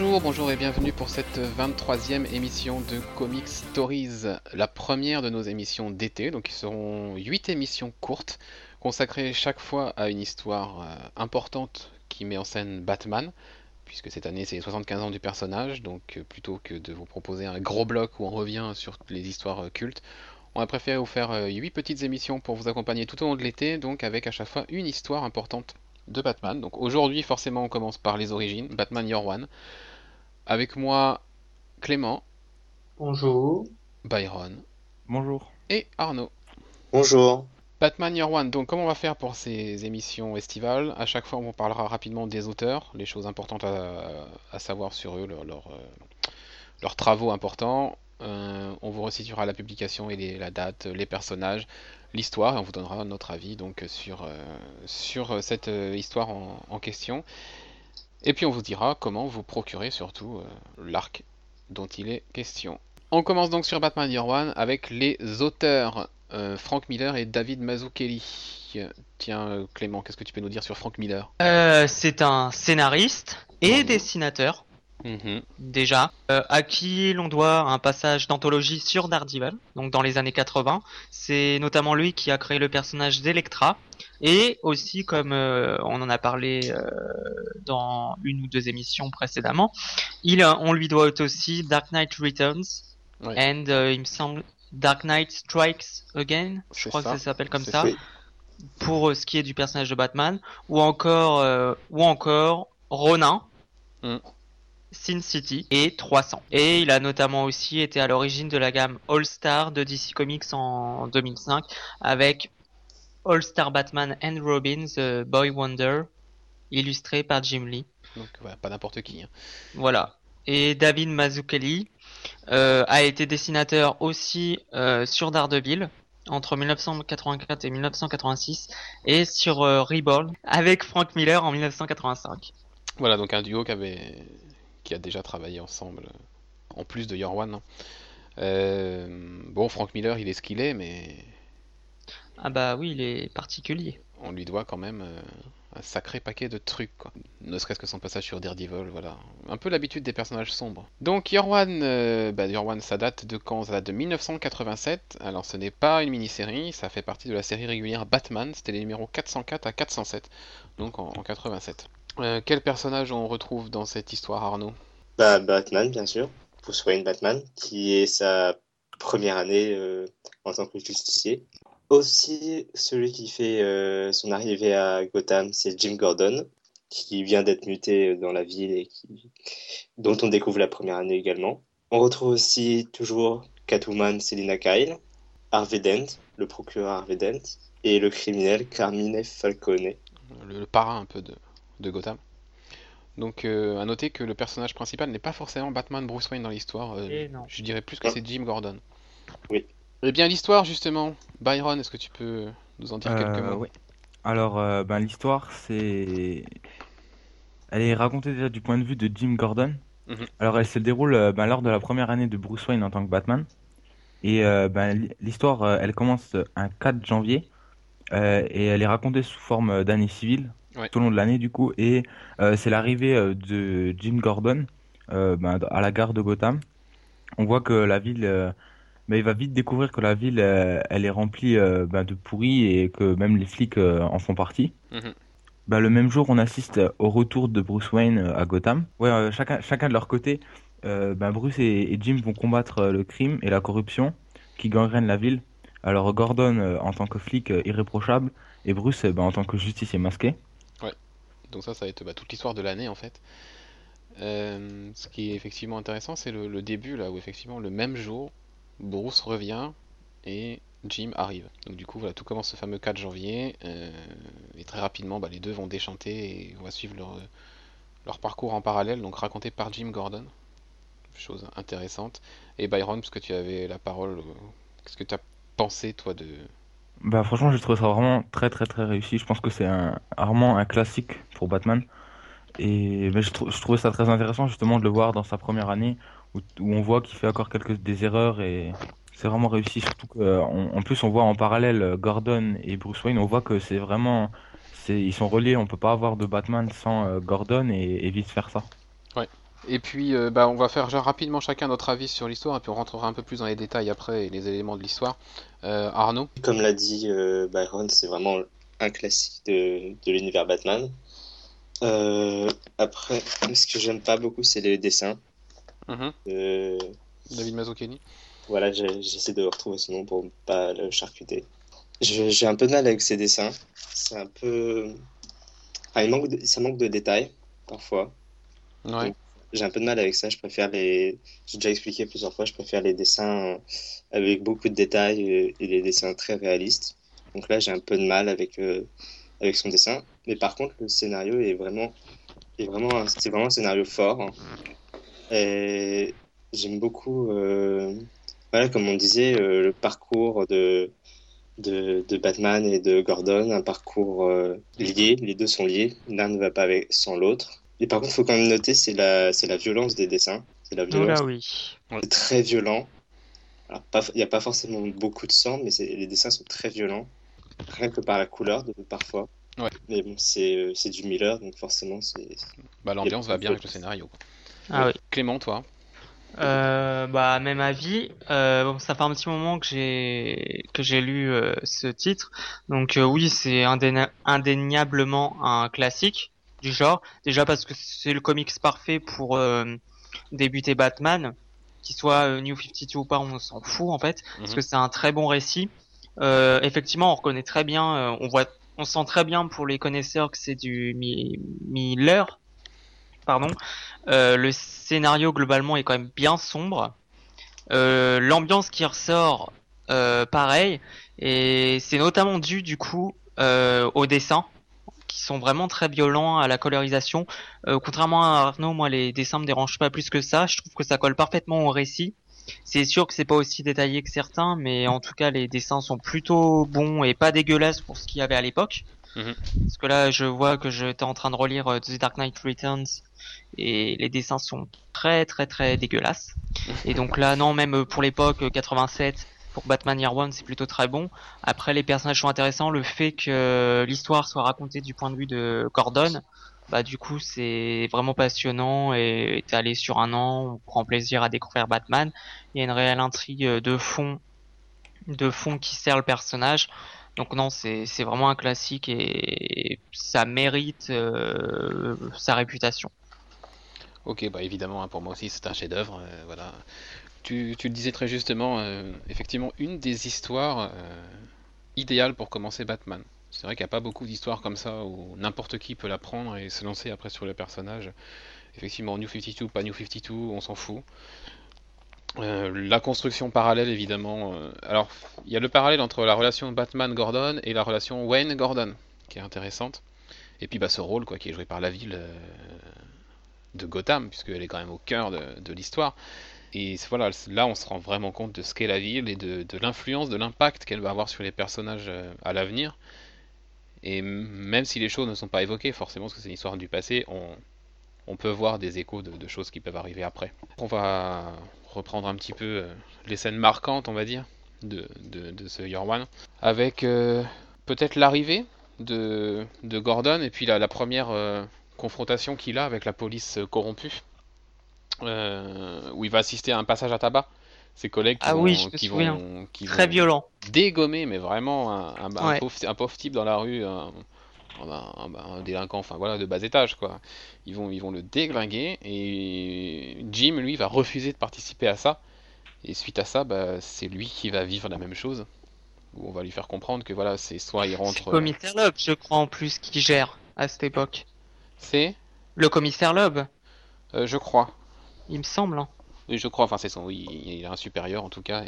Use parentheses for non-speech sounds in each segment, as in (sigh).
Bonjour, bonjour et bienvenue pour cette 23e émission de Comic Stories, la première de nos émissions d'été. Donc, ils seront 8 émissions courtes, consacrées chaque fois à une histoire euh, importante qui met en scène Batman, puisque cette année c'est les 75 ans du personnage. Donc, euh, plutôt que de vous proposer un gros bloc où on revient sur les histoires euh, cultes, on a préféré vous faire 8 petites émissions pour vous accompagner tout au long de l'été, donc avec à chaque fois une histoire importante de Batman. Donc aujourd'hui, forcément, on commence par les origines, Batman Year One. Avec moi, Clément. Bonjour. Byron. Bonjour. Et Arnaud. Bonjour. Batman Year One. Donc, comment on va faire pour ces émissions estivales? À chaque fois, on parlera rapidement des auteurs, les choses importantes à, savoir sur eux, leurs euh, travaux importants. Euh, on vous resituera la publication et la date, les personnages, l'histoire, et on vous donnera notre avis donc sur, euh, sur cette euh, histoire en, question. Et puis on vous dira comment vous procurer surtout l'arc dont il est question. On commence donc sur Batman Year One avec les auteurs Frank Miller et David Mazzucchelli. Tiens Clément, qu'est-ce que tu peux nous dire sur Frank Miller? C'est un scénariste et dessinateur. Mhm. Déjà, euh, à qui l'on doit un passage d'anthologie sur Daredevil, donc dans les années 80. C'est notamment lui qui a créé le personnage d'Electra. Et aussi, comme euh, on en a parlé euh, dans une ou deux émissions précédemment, il, on lui doit aussi Dark Knight Returns. And il me semble Dark Knight Strikes Again. Je crois que ça s'appelle comme ça. Pour ce qui est du personnage de Batman. Ou encore, ou encore Ronin. Mm. Sin City et 300. Et il a notamment aussi été à l'origine de la gamme All Star de DC Comics en 2005 avec All Star Batman and Robin The Boy Wonder illustré par Jim Lee. Donc voilà, pas n'importe qui. Hein. Voilà. Et David Mazzucchelli euh, a été dessinateur aussi euh, sur Daredevil entre 1984 et 1986 et sur euh, Reborn avec Frank Miller en 1985. Voilà, donc un duo qui avait qui a déjà travaillé ensemble, en plus de One. Hein. Euh, bon, Frank Miller, il est ce qu'il est, mais. Ah bah oui, il est particulier. On lui doit quand même euh, un sacré paquet de trucs, quoi. Ne serait-ce que son passage sur Daredevil, voilà. Un peu l'habitude des personnages sombres. Donc One, euh, bah, One, ça date de quand? Ça date de 1987. Alors ce n'est pas une mini-série, ça fait partie de la série régulière Batman. C'était les numéros 404 à 407, donc en, en 87. Euh, quel personnage on retrouve dans cette histoire, Arnaud? Bah, Batman, bien sûr. Bruce Wayne Batman, qui est sa première année euh, en tant que justicier. Aussi, celui qui fait euh, son arrivée à Gotham, c'est Jim Gordon, qui vient d'être muté dans la ville et qui... dont on découvre la première année également. On retrouve aussi toujours Catwoman Selina Kyle, Harvey Dent, le procureur Harvey Dent, et le criminel Carmine Falcone. le parrain un peu de, de Gotham. Donc euh, à noter que le personnage principal n'est pas forcément Batman Bruce Wayne dans l'histoire. Euh, eh je dirais plus que c'est Jim Gordon. Oui. Eh bien l'histoire justement, Byron, est-ce que tu peux nous en dire quelques euh, mots Oui. Alors ben, l'histoire c'est... Elle est racontée déjà du point de vue de Jim Gordon. Mhm. Alors elle se déroule ben, lors de la première année de Bruce Wayne en tant que Batman. Et ben, l'histoire elle commence un 4 janvier et elle est racontée sous forme d'année civile tout au long de l'année du coup. Et euh, c'est l'arrivée euh, de Jim Gordon euh, ben, à la gare de Gotham. On voit que la ville, ben, il va vite découvrir que la ville, elle est remplie ben, de pourris et que même les flics en font partie. Mhm. Le même jour, on assiste au retour de Bruce Wayne à Gotham. Ouais, chacun, chacun de leur côté, ben, Bruce et, et, Jim vont combattre le crime et la corruption qui gangrènent la ville. Alors Gordon en tant que flic irréprochable et Bruce ben, en tant que justicier masqué. Donc ça, ça va être bah, toute l'histoire de l'année en fait. Euh, ce qui est effectivement intéressant, c'est le, début là où effectivement le même jour, Bruce revient et Jim arrive. Donc du coup, voilà, tout commence ce fameux 4 janvier euh, et très rapidement, bah, les deux vont déchanter et on va suivre leur, parcours en parallèle, donc raconté par Jim Gordon. Chose intéressante. Et Byron, puisque tu avais la parole, euh, qu'est-ce que tu as pensé toi de, bah franchement, je trouve ça vraiment très très très réussi. Je pense que c'est un, vraiment un classique pour Batman. Et je, je trouvais ça très intéressant justement de le voir dans sa première année où, on voit qu'il fait encore quelques des erreurs et c'est vraiment réussi. Surtout qu'en en plus on voit en parallèle Gordon et Bruce Wayne, on voit que c'est vraiment ils sont reliés. On peut pas avoir de Batman sans euh, Gordon et, et vice versa. Et puis, euh, bah, on va faire rapidement chacun notre avis sur l'histoire, et puis on rentrera un peu plus dans les détails après et les éléments de l'histoire. Euh, Arnaud Comme l'a dit euh, Byron, c'est vraiment un classique de, de l'univers Batman. après, ce que j'aime pas beaucoup, c'est les dessins. Mhm. David Mazzucchelli Voilà, j'essaie de retrouver son nom pour ne pas le charcuter. J'ai un peu de mal avec ces dessins. C'est un peu. Ah, il manque Ça manque de détails, parfois. Ouais j'ai un peu de mal avec ça. Je préfère les. J'ai déjà expliqué plusieurs fois, je préfère les dessins avec beaucoup de détails et les dessins très réalistes. Donc là, j'ai un peu de mal avec, euh, avec son dessin. Mais par contre, le scénario est vraiment. Est vraiment c'est vraiment un scénario fort. Hein. Et j'aime beaucoup. Euh, voilà, comme on disait, euh, le parcours de, de, Batman et de Gordon, un parcours lié. Les deux sont liés. L'un ne va pas sans l'autre. Et par contre, il faut quand même noter, c'est la, c'est la violence des dessins. C'est la violence. oui. C'est très violent. Alors, il n'y a pas forcément beaucoup de sang, mais les dessins sont très violents. Rien que par la couleur, de, parfois. Ouais. Mais bon, c'est, euh, c'est du Miller, donc forcément, c'est. Bah, l'ambiance va bien avec le scénario. Ah oui. Clément, toi? Euh, bah même avis. Euh, bon, ça fait un petit moment que j'ai que j'ai lu euh, ce titre, donc euh, oui c'est indéniablement un classique du genre. Déjà parce que c'est le comics parfait pour euh, débuter Batman, qu'il soit euh, New 52 ou pas, on s'en fout en fait, parce mhm. que c'est un très bon récit. Euh, effectivement, on reconnaît très bien, on voit, on sent très bien pour les connaisseurs que c'est du Miller. Pardon. le scénario globalement est quand même bien sombre. L'ambiance qui ressort, pareil, et c'est notamment dû du coup au dessin qui sont vraiment très violents à la colorisation. Euh, contrairement à Arnaud, moi les dessins me dérangent pas plus que ça. Je trouve que ça colle parfaitement au récit. C'est sûr que c'est pas aussi détaillé que certains, mais en tout cas les dessins sont plutôt bons et pas dégueulasses pour ce qu'il y avait à l'époque. Mhm. Parce que là, je vois que j'étais en train de relire euh, The Dark Knight Returns et les dessins sont très très très dégueulasses. Et donc là, non, même pour l'époque 87, euh, Batman Year One, c'est plutôt très bon. Après, les personnages sont intéressants. Le fait que l'histoire soit racontée du point de vue de Gordon, bah du coup, c'est vraiment passionnant et allé sur un an, on prend plaisir à découvrir Batman. Il y a une réelle intrigue de fond, de fond qui sert le personnage. Donc non, c'est vraiment un classique et ça mérite euh, sa réputation. Ok, bah évidemment, hein, pour moi aussi c'est un chef-d'œuvre. Euh, voilà, tu, le disais très justement, euh, effectivement, une des histoires euh, idéales pour commencer Batman. C'est vrai qu'il n'y a pas beaucoup d'histoires comme ça où n'importe qui peut la prendre et se lancer après sur le personnage. Effectivement, New 52, pas New 52, on s'en fout. Euh, la construction parallèle, évidemment. alors, il y a le parallèle entre la relation Batman-Gordon et la relation Wayne-Gordon, qui est intéressante. Et puis, bah, ce rôle, quoi, qui est joué par la ville de Gotham, puisqu'elle est quand même au cœur de l'histoire. Et voilà, là, on se rend vraiment compte de ce qu'est la ville et de, l'influence, de l'impact qu'elle va avoir sur les personnages euh, à l'avenir. Et même si les choses ne sont pas évoquées, forcément, parce que c'est une histoire du passé, on, peut voir des échos de, choses qui peuvent arriver après. On va reprendre un petit peu euh, les scènes marquantes, on va dire, de, ce Year One, avec euh, peut-être l'arrivée de, Gordon et puis la première confrontation qu'il a avec la police corrompue. Euh, où il va assister à un passage à tabac. Ses collègues qui ah vont, oui, qui vont, très violent, dégommer, mais vraiment un, pauvre, type dans la rue, un, délinquant, enfin voilà, de bas étage quoi. Ils vont, ils vont le déglinguer et Jim lui va refuser de participer à ça. Et suite à ça, bah, c'est lui qui va vivre la même chose. Où on va lui faire comprendre que voilà, c'est soit il rentre. Le commissaire Loeb, je crois en plus, qui gère à cette époque. C'est Le commissaire Loeb. Euh, je crois il me semble. Hein. Oui, je crois, enfin c'est son, oui, il a un supérieur en tout cas.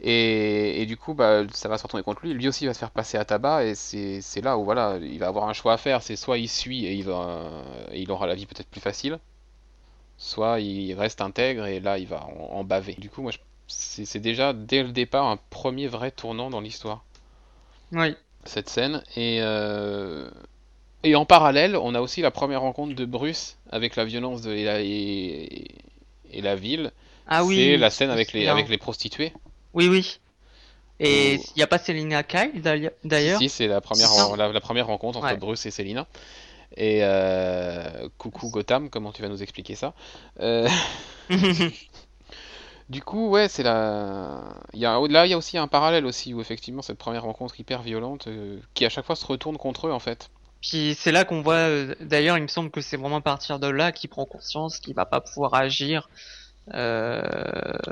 Et, et, du coup, bah, ça va se retourner contre lui. Lui aussi va se faire passer à tabac, et c'est là où voilà, il va avoir un choix à faire. C'est soit il suit et il, va, il aura la vie peut-être plus facile, soit il reste intègre et là il va en, baver. Du coup, moi, c'est déjà dès le départ un premier vrai tournant dans l'histoire. Oui. Cette scène. Et, euh, et en parallèle, on a aussi la première rencontre de Bruce avec la violence de, et, la, et, la ville. Ah oui. C'est la scène avec les, avec les prostituées. Oui, oui. Et il n'y a pas Selina Kyle d'ailleurs? Si, c'est la première, la, première rencontre entre Bruce et Selina. Et euh, coucou Gotham, comment tu vas nous expliquer ça? Euh, (laughs) Du coup, ouais, c'est la. Il y a... Là, il y a aussi un parallèle aussi où effectivement cette première rencontre hyper violente euh, qui à chaque fois se retourne contre eux en fait. Puis c'est là qu'on voit, euh, d'ailleurs, il me semble que c'est vraiment à partir de là qu'il prend conscience qu'il va pas pouvoir agir euh,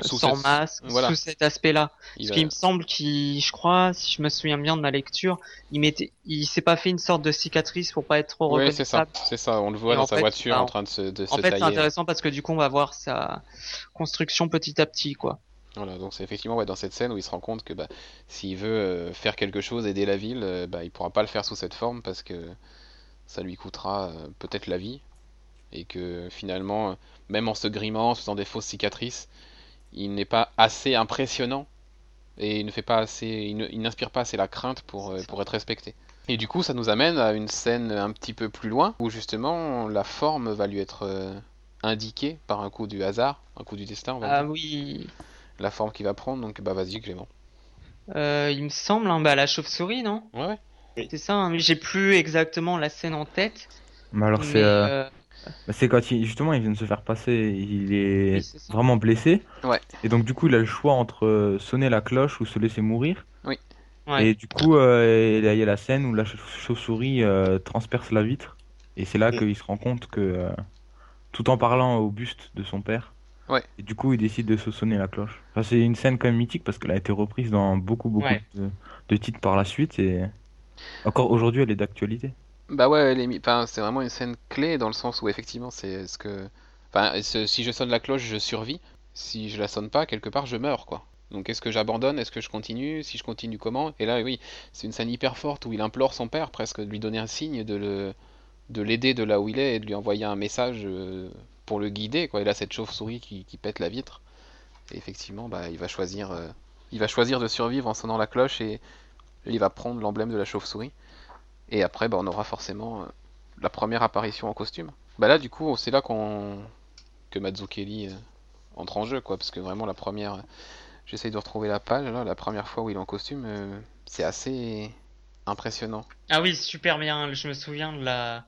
sans cette- masque, voilà. sous cet aspect-là. Parce va- qu'il me semble qu'il, je crois, si je me souviens bien de ma lecture, il mettait, il s'est pas fait une sorte de cicatrice pour pas être trop Ouais, c'est ça, c'est ça. On le voit Et dans sa fait, voiture bah, en train de se, de se En fait, c'est intéressant parce que du coup, on va voir sa construction petit à petit, quoi. Voilà, donc c'est effectivement ouais, dans cette scène où il se rend compte que bah, s'il veut euh, faire quelque chose, aider la ville, euh, bah, il pourra pas le faire sous cette forme parce que ça lui coûtera euh, peut-être la vie et que finalement, euh, même en se grimant, en se faisant des fausses cicatrices, il n'est pas assez impressionnant et il ne fait pas assez, il n'inspire pas assez la crainte pour, pour être respecté. Et du coup, ça nous amène à une scène un petit peu plus loin où justement la forme va lui être indiquée par un coup du hasard, un coup du destin, on va Ah dire. oui, La forme qu'il va prendre, donc bah vas-y Clément. euh, il me semble, hein, bah, la chauve-souris, non? Ouais. C'est ça, hein, mais j'ai plus exactement la scène en tête. Mais alors, c'est euh, euh, bah, c'est quand il, justement il vient de se faire passer, il est Oui, vraiment blessé. Ouais. Et donc, du coup, il a le choix entre sonner la cloche ou se laisser mourir. ouais. Et du coup, euh, il y a- il y a la scène où la chauve- chauve-souris euh, transperce la vitre. Et c'est là Mm. qu'il se rend compte que, euh, tout en parlant au buste de son père, Ouais. et du coup, il décide de se sonner la cloche. Enfin, c'est une scène quand même mythique parce qu'elle a été reprise dans beaucoup, beaucoup Ouais. de, de titres par la suite. Et encore aujourd'hui, elle est d'actualité. Bah ouais, elle est enfin, c'est vraiment une scène clé dans le sens où effectivement c'est ce que, enfin, si je sonne la cloche, je survis. Si je la sonne pas, quelque part, je meurs quoi. Donc est-ce que j'abandonne, est-ce que je continue, si je continue comment? Et là, oui, c'est une scène hyper forte où il implore son père presque de lui donner un signe, de le, de l'aider de là où il est et de lui envoyer un message euh, pour le guider quoi. Et là, cette chauve-souris qui, pète la vitre. Et effectivement, bah, il va choisir, euh, il va choisir de survivre en sonnant la cloche et il va prendre l'emblème de la chauve-souris. Et après, bah, on aura forcément euh, la première apparition en costume. Bah là, du coup, c'est là qu'on que Mazzucchelli euh, entre en jeu, quoi, parce que vraiment la première, j'essaye de retrouver la page là, la première fois où il est en costume, c'est assez impressionnant. Ah oui, super bien. Je me souviens de la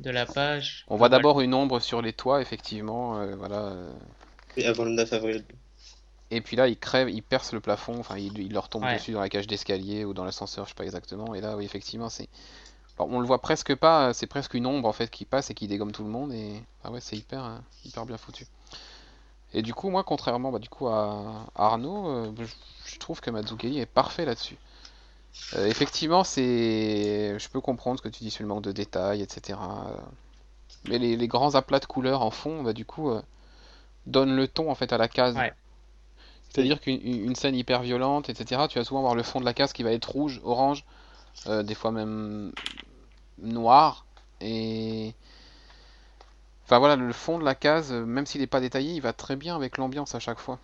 de la page. On voit d'abord une ombre sur les toits, effectivement, euh, voilà. Et avant le 9 avril. Et puis là, il crève, il perce le plafond, enfin, il, il leur tombe Ouais. dessus dans la cage d'escalier ou dans l'ascenseur, je sais pas exactement. Et là, oui, effectivement, c'est. Alors, on le voit presque pas, c'est presque une ombre en fait qui passe et qui dégomme tout le monde. Et ah ouais, c'est hyper, euh, hyper bien foutu. Et du coup, moi, contrairement bah, du coup à Arnaud, euh, je, je trouve que Mazzucchelli est parfait là-dessus. Euh, effectivement, c'est, je peux comprendre ce que tu dis sur le manque de détails, etc. euh, Mais les, les grands aplats de couleurs en fond, bah, du coup, euh, donnent le ton en fait à la case. Ouais. C'est-à-dire qu'une une une scène hyper violente, etc., tu vas souvent voir le fond de la case qui va être rouge, orange, euh, des fois même noir. Et. Enfin voilà, le fond de la case, même s'il n'est pas détaillé, il va très bien avec l'ambiance à chaque fois.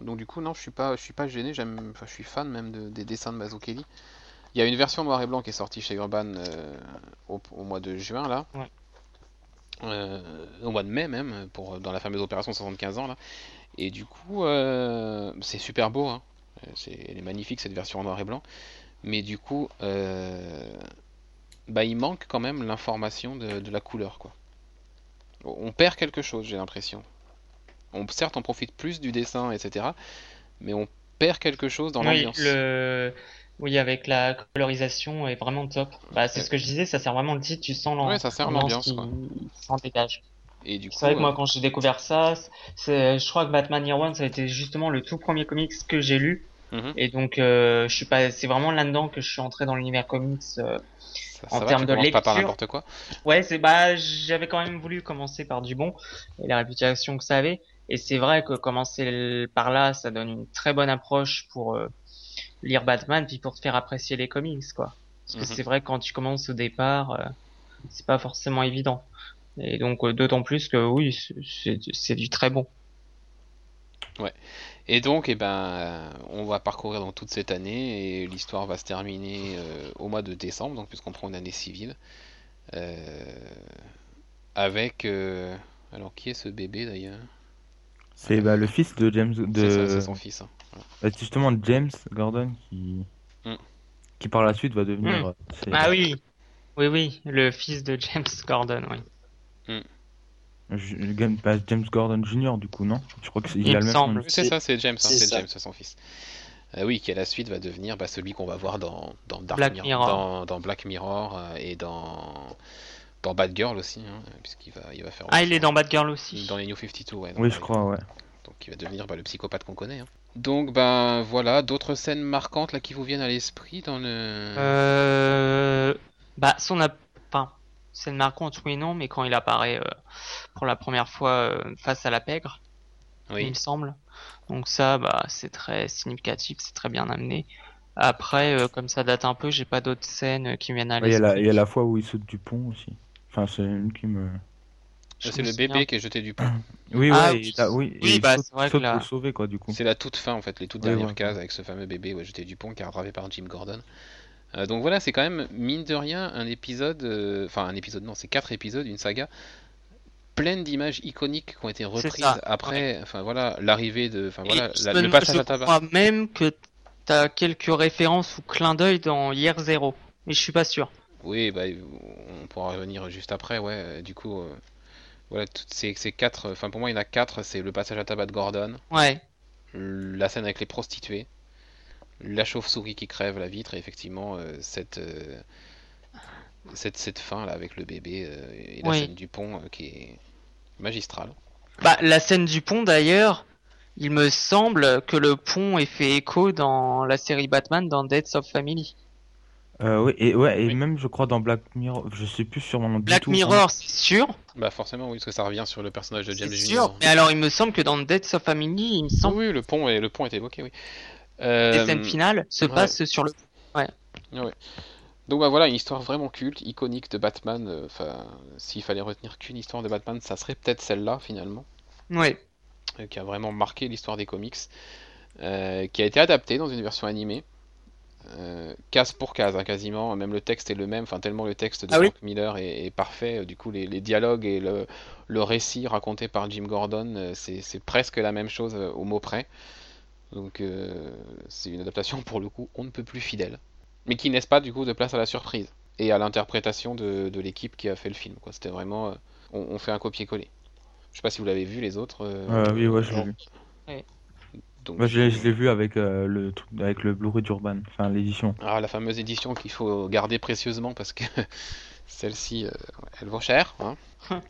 Donc du coup, non, je suis pas, je suis pas gêné, j'aime, enfin, je suis fan même de- des dessins de Mazzucchelli. Il y a une version noir et blanc qui est sortie chez Urban euh, au, au mois de juin là. Ouais. Euh, au mois de mai même, pour, dans la fameuse opération 75 ans là. Et du coup, euh, c'est super beau, hein. C'est, elle est magnifique cette version en noir et blanc. Mais du coup, bah, il manque quand même l'information de, de la couleur, quoi. On perd quelque chose, j'ai l'impression. On, certes, on profite plus du dessin, etc. Mais on perd quelque chose dans oui, l'ambiance. le... oui, avec la colorisation est vraiment top. Bah, c'est ce que je disais, ça sert vraiment le titre, tu sens l'am- Ouais, ça sert l'ambiance l'ambiance, s'en dégage. Et du coup, C'est vrai que moi, euh, quand j'ai découvert ça, je crois que Batman Year One, ça a été justement le tout premier comics que j'ai lu. mhm, Et donc, euh, je suis pas, c'est vraiment là-dedans que je suis entré dans l'univers comics. euh. ça, en ça termes de commences pas par lecture, n'importe quoi. Ouais, c'est, bah, j'avais quand même voulu commencer par du bon et la réputation que ça avait. Et c'est vrai que commencer par là, ça donne une très bonne approche pour euh, lire Batman, puis pour te faire apprécier les comics, quoi. Parce que Mhm. c'est vrai que quand tu commences au départ, euh, c'est pas forcément évident. Et donc, euh, d'autant plus que oui, c'est- du très bon. Et donc, eh ben, euh, on va parcourir dans toute cette année et l'histoire va se terminer au mois de décembre, donc puisqu'on prend une année civile, avec, alors qui est ce bébé d'ailleurs? C'est bah, le fils de James, C'est ça, de c'est son fils. hein. bah, c'est justement James Gordon qui Mm. qui par la suite va devenir. Mm. euh, Ah oui, Oui, oui, le fils de James Gordon, oui. Je- game- bah, James Gordon Jr. du coup, non? Je crois que c'est Il a me le semble. C'est ça, c'est James, hein, C'est. James, son fils. Euh, oui, qui à la suite va devenir bah, celui qu'on va voir dans, dans Dark Black Mirror, Mirror. Dans, dans Black Mirror euh, et dans, dans Bad Girl aussi, hein, puisqu'il va, il va faire. Ah, il est dans Bad Girl aussi. Dans les New 52, ouais. donc, Oui, je crois, ouais. Donc il va devenir bah, le psychopathe qu'on connaît. hein. Donc ben voilà, d'autres scènes marquantes là qui vous viennent à l'esprit dans le. Euh... Bah, son a... Enfin, scène marquante, oui et non, mais quand il apparaît euh, pour la première fois euh, face à la pègre, il me semble. Donc ça, bah, c'est très significatif, c'est très bien amené. Après, euh, comme ça date un peu, j'ai pas d'autres scènes qui viennent à Ouais, Il y, a la- l'esprit. il y a la fois où il saute du pont aussi. Enfin, c'est une qui me. Je C'est me le bébé qui est jeté du pont. Oui, Ah, ouais, oui. et là, oui, Oui, et il bah, saute, c'est vrai que saute là- pour le sauver, quoi, du coup. C'est la toute fin en fait, les toutes Oui, dernières ouais. cases avec ce fameux bébé ouais, jeté du pont qui est rattrapé par Jim Gordon. Euh, donc voilà, c'est quand même mine de rien un épisode, euh, enfin un épisode non, c'est quatre épisodes, une saga pleine d'images iconiques qui ont été reprises après, enfin voilà, l'arrivée de, enfin voilà, la- je le passage je à tabac. crois même que t'as quelques références ou clins d'œil dans Hier Zero, mais je suis pas sûr. Oui, bah, on pourra revenir juste après, ouais. euh, Du coup, euh, voilà, toutes ces, ces quatre, enfin pour moi il y en a quatre, c'est le passage à tabac de Gordon, Ouais, la scène avec les prostituées, la chauve-souris qui crève la vitre et effectivement euh, cette, euh, cette cette fin là avec le bébé euh, et la scène du pont euh, qui est magistrale. Bah, la scène du pont d'ailleurs, il me semble que le pont est fait écho dans la série Batman dans Deaths of Family. Euh, oui, et, ouais, et Oui. même, je crois, dans Black Mirror, je sais plus sûrement du Black tout. hein. Mirror, c'est sûr, Bah forcément oui parce que ça revient sur le personnage de James c'est Jr. sûr. Mais alors, il me semble que dans Deaths of Family, il me semble oui, le pont et le pont est évoqué, oui. Euh, les scènes finales se ouais. passent sur le. Donc bah voilà, une histoire vraiment culte, iconique de Batman. euh, Enfin, s'il fallait retenir qu'une histoire de Batman, ça serait peut-être celle-là finalement. Ouais. euh, qui a vraiment marqué l'histoire des comics, euh, qui a été adapté dans une version animée, euh, case pour case, hein, quasiment, même le texte est le même, enfin tellement le texte de Ah oui Frank Miller est, est parfait, euh, du coup les, les dialogues et le, le récit raconté par Jim Gordon, euh, c'est presque la même chose euh, au mot près, donc euh, c'est une adaptation pour le coup on ne peut plus fidèle, mais qui laisse pas du coup de place à la surprise et à l'interprétation de, de l'équipe qui a fait le film, quoi. C'était vraiment, euh, on, on fait un copier-coller. Je sais pas si vous l'avez vu les autres. euh, Euh, oui, ouais, je l'ai vu. Donc, Moi, je l'ai l'ai vu avec euh, le avec le Blu-ray d'Urban, enfin l'édition. Ah, la fameuse édition qu'il faut garder précieusement parce que (laughs) celle-ci, euh, elle vaut cher. Hein. (laughs)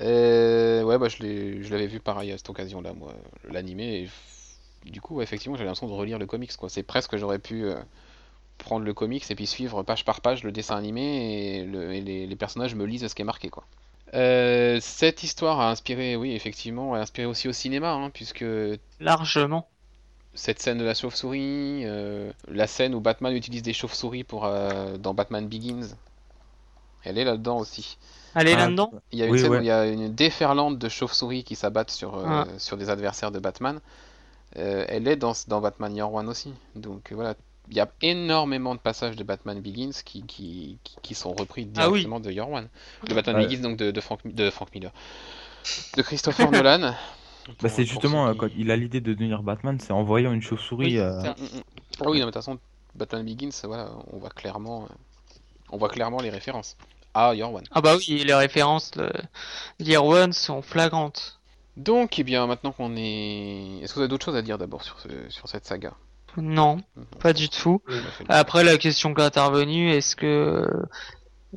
Euh, ouais, bah, je l'ai- je l'avais vu pareil à cette occasion-là, moi, l'animé. Du coup, ouais, effectivement, j'avais l'impression de relire le comics, quoi. C'est presque, j'aurais pu euh, prendre le comics et puis suivre page par page le dessin animé et, le- et les, les personnages me lisent ce qui est marqué, quoi. Euh, cette histoire a inspiré, oui, effectivement, a inspiré aussi au cinéma, hein, puisque Largement. cette scène de la chauve-souris, euh, la scène où Batman utilise des chauves-souris pour euh, dans Batman Begins, elle est là-dedans aussi. Allez Ah, là-dedans? Il y a une Oui, scène ouais. où il y a une déferlante de chauves-souris qui s'abattent sur, euh, Ah. sur des adversaires de Batman. Euh, elle est dans, dans Batman Year One aussi. Donc voilà, il y a énormément de passages de Batman Begins qui, qui, qui, sont repris Ah oui. directement de Year One. De Batman Ouais. Begins, donc de, de, Frank, de Frank Miller. De Christopher (laughs) Nolan. Bah, c'est justement euh, qui- quand il a l'idée de devenir Batman, c'est en voyant une chauve-souris. Oui, euh, ça. Mm, mm. Ah oui, non, mais de toute façon, Batman Begins, voilà, on voit clairement, euh, on voit clairement les références à Your One. Ah bah oui, les références de Year One sont flagrantes. Donc, eh bien, maintenant qu'on est, est-ce que vous avez d'autres choses à dire d'abord sur, ce- sur cette saga? Non, pas du tout. Le- Après, la question qui est intervenue, est-ce que...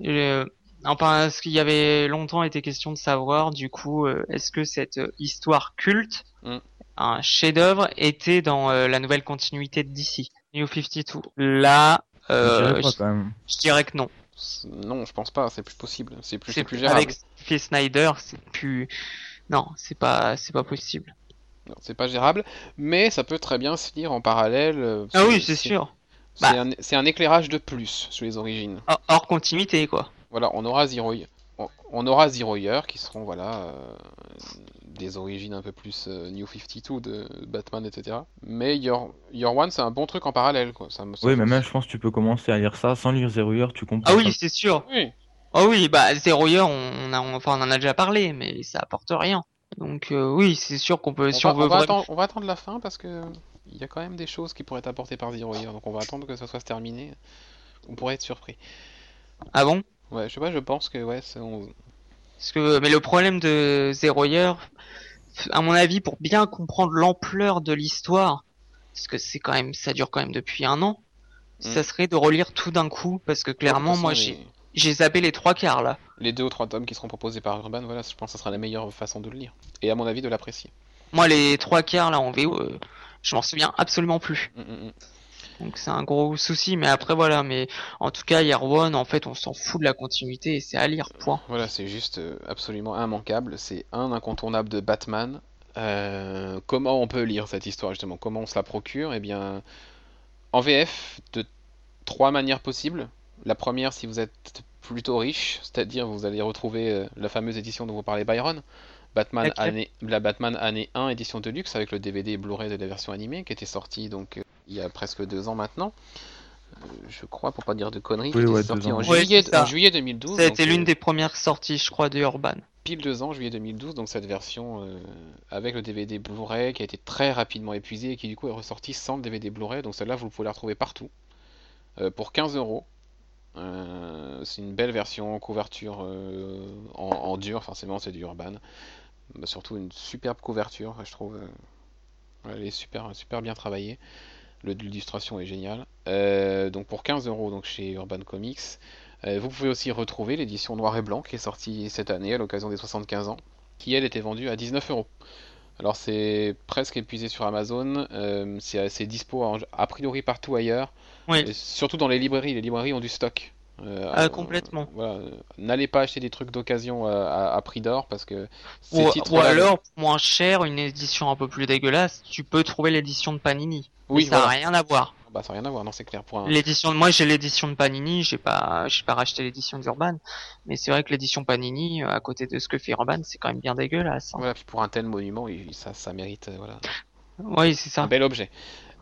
euh, enfin, ce qu'il y avait longtemps été question de savoir, du coup, euh, est-ce que cette histoire culte, Mm. un chef-d'œuvre, était dans euh, la nouvelle continuité de DC, New 52 Là, je dirais euh, pas, je, quand même. je dirais que non. Non, je pense pas, c'est plus possible, c'est plus, c'est C'est plus gérable. avec Phil Snyder, c'est plus... Non, c'est pas, c'est pas possible. Non, c'est pas gérable, mais ça peut très bien se lire en parallèle. euh, Ah oui, c'est sûr. C'est Bah. un, c'est un éclairage de plus sur les origines. Hors, hors continuité, quoi. Voilà, on aura Zero, on, on aura Zero Year qui seront voilà euh, des origines un peu plus euh, New 52 de Batman, etc. Mais Your, Your One, c'est un bon truc en parallèle, quoi. Ça me ça Oui, mais même je pense que tu peux commencer à lire ça sans lire Zero Year, tu comprends. Ah oui, c'est sûr. Oui, Ah oui, bah Zero Year, on, a, on- enfin, on en a déjà parlé, mais ça apporte rien. Donc euh, oui, c'est sûr qu'on peut, on, si va, on veut on va vraiment- attendre, on va attendre la fin parce que il y a quand même des choses qui pourraient être apportées par Zero Year, donc on va attendre que ça soit terminé. On pourrait être surpris. Ah bon? Ouais, je sais pas, je pense que ouais, on- Parce que, mais le problème de Zero Year, à mon avis, pour bien comprendre l'ampleur de l'histoire, parce que c'est quand même, ça dure quand même depuis un an, ça Mm. serait de relire tout d'un coup, parce que clairement, moi, j'ai, j'ai zappé les trois quarts là. les deux ou trois tomes qui seront proposés par Urban, voilà, je pense que ce sera la meilleure façon de le lire. Et à mon avis, de l'apprécier. Moi, les trois quarts là en VO, euh, je m'en souviens absolument plus. Mm, mm, mm. Donc c'est un gros souci, mais après voilà, mais en tout cas, Year One, en fait, on s'en fout de la continuité et c'est à lire, point. Voilà, c'est juste euh, absolument immanquable. C'est un incontournable de Batman. Euh, comment on peut lire cette histoire justement? Comment on se la procure? Eh bien, en VF, de trois manières possibles. La première, si vous êtes plutôt riche, c'est-à-dire vous allez retrouver euh, la fameuse édition dont vous parlez Byron, Batman année, la Batman année 1 édition de luxe avec le DVD et Blu-ray de la version animée qui était sorti donc euh, il y a presque deux ans maintenant. Euh, je crois, pour pas dire de conneries, qui Oui, était ouais, sorti en. Ouais, juillet, c'est ça. en juillet 2012. Ça a donc, été l'une euh, des premières sorties, je crois, de Urban. pile deux ans, juillet 2012, donc cette version euh, avec le DVD Blu-ray qui a été très rapidement épuisé et qui du coup est ressortie sans le DVD Blu-ray. Donc celle-là, vous pouvez la retrouver partout euh, pour 15 euros. Euh, C'est une belle version, couverture euh, en, dur, forcément c'est du Urban. Bah, surtout une superbe couverture, je trouve. euh, elle est super, super bien travaillée. L'illustration est géniale. Donc pour 15 euros donc chez Urban Comics. Vous pouvez aussi retrouver l'édition noir et blanc qui est sortie cette année à l'occasion des 75 ans, qui elle était vendue à 19 euros. Alors c'est presque épuisé sur Amazon, euh, c'est dispo a priori partout ailleurs, Oui. surtout dans les librairies. Les librairies ont du stock. Euh, Ah, complètement. voilà, euh, n'allez pas acheter des trucs d'occasion à, à- à prix d'or parce que ces Ou, ou alors, moins cher, une édition un peu plus dégueulasse, tu peux trouver l'édition de Panini. oui, ça n'a rien à voir. Bah, ça n'a rien à voir, non, c'est clair. Pour un- L'édition de moi, j'ai l'édition de Panini, j'ai pas, j'ai pas racheté l'édition d'Urban, mais c'est vrai que l'édition Panini, euh, à côté de ce que fait Urban, c'est quand même bien dégueulasse. hein. Voilà, puis pour un tel monument, ça, ça mérite, voilà. Oui, c'est ça. Un bel objet.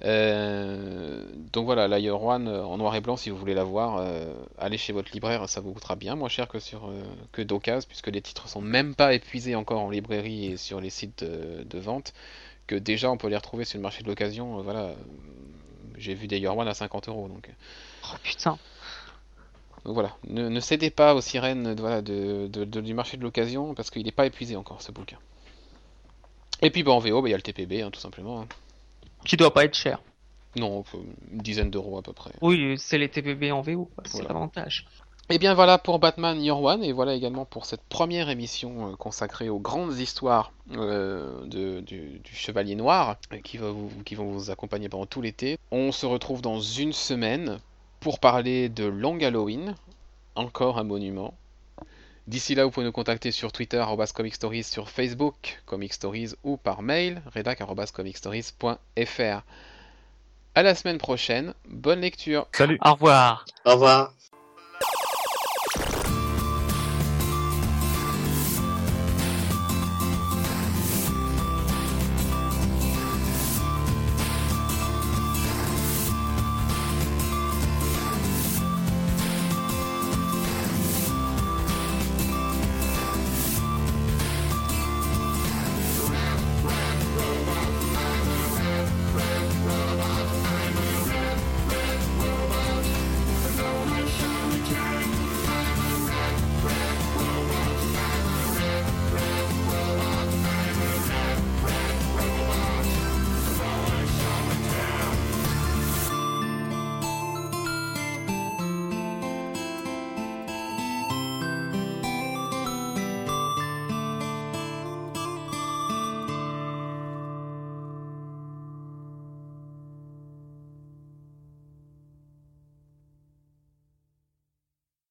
Euh, donc voilà, la Year One euh, en noir et blanc, si vous voulez la voir, euh, allez chez votre libraire, ça vous coûtera bien moins cher que sur euh, que d'occasion, puisque les titres sont même pas épuisés encore en librairie et sur les sites de, de vente, que déjà on peut les retrouver sur le marché de l'occasion. voilà, j'ai vu des Year One à 50 euros, donc, Oh putain. donc voilà. Ne, ne cédez pas aux sirènes de, voilà, de, de- de- du marché de l'occasion, parce qu'il n'est pas épuisé encore ce bouquin. Et puis bah, en VO, bah, il y a le TPB, hein, tout simplement. hein. Qui doit pas être cher. Non, une dizaine d'euros à peu près. Oui, c'est les TPB en VO, c'est Voilà. l'avantage. Et bien voilà pour Batman Year One et voilà également pour cette première émission euh, consacrée aux grandes histoires euh, de- du, du Chevalier Noir euh, qui, va vous, qui vont vous accompagner pendant tout l'été. On se retrouve dans une semaine pour parler de Long Halloween, encore un monument. D'ici là, vous pouvez nous contacter sur Twitter, arobase Comic Stories, sur Facebook, Comic Stories, ou par mail, redac arobase comicstories.fr. À la semaine prochaine, bonne lecture Salut Au revoir. Au revoir.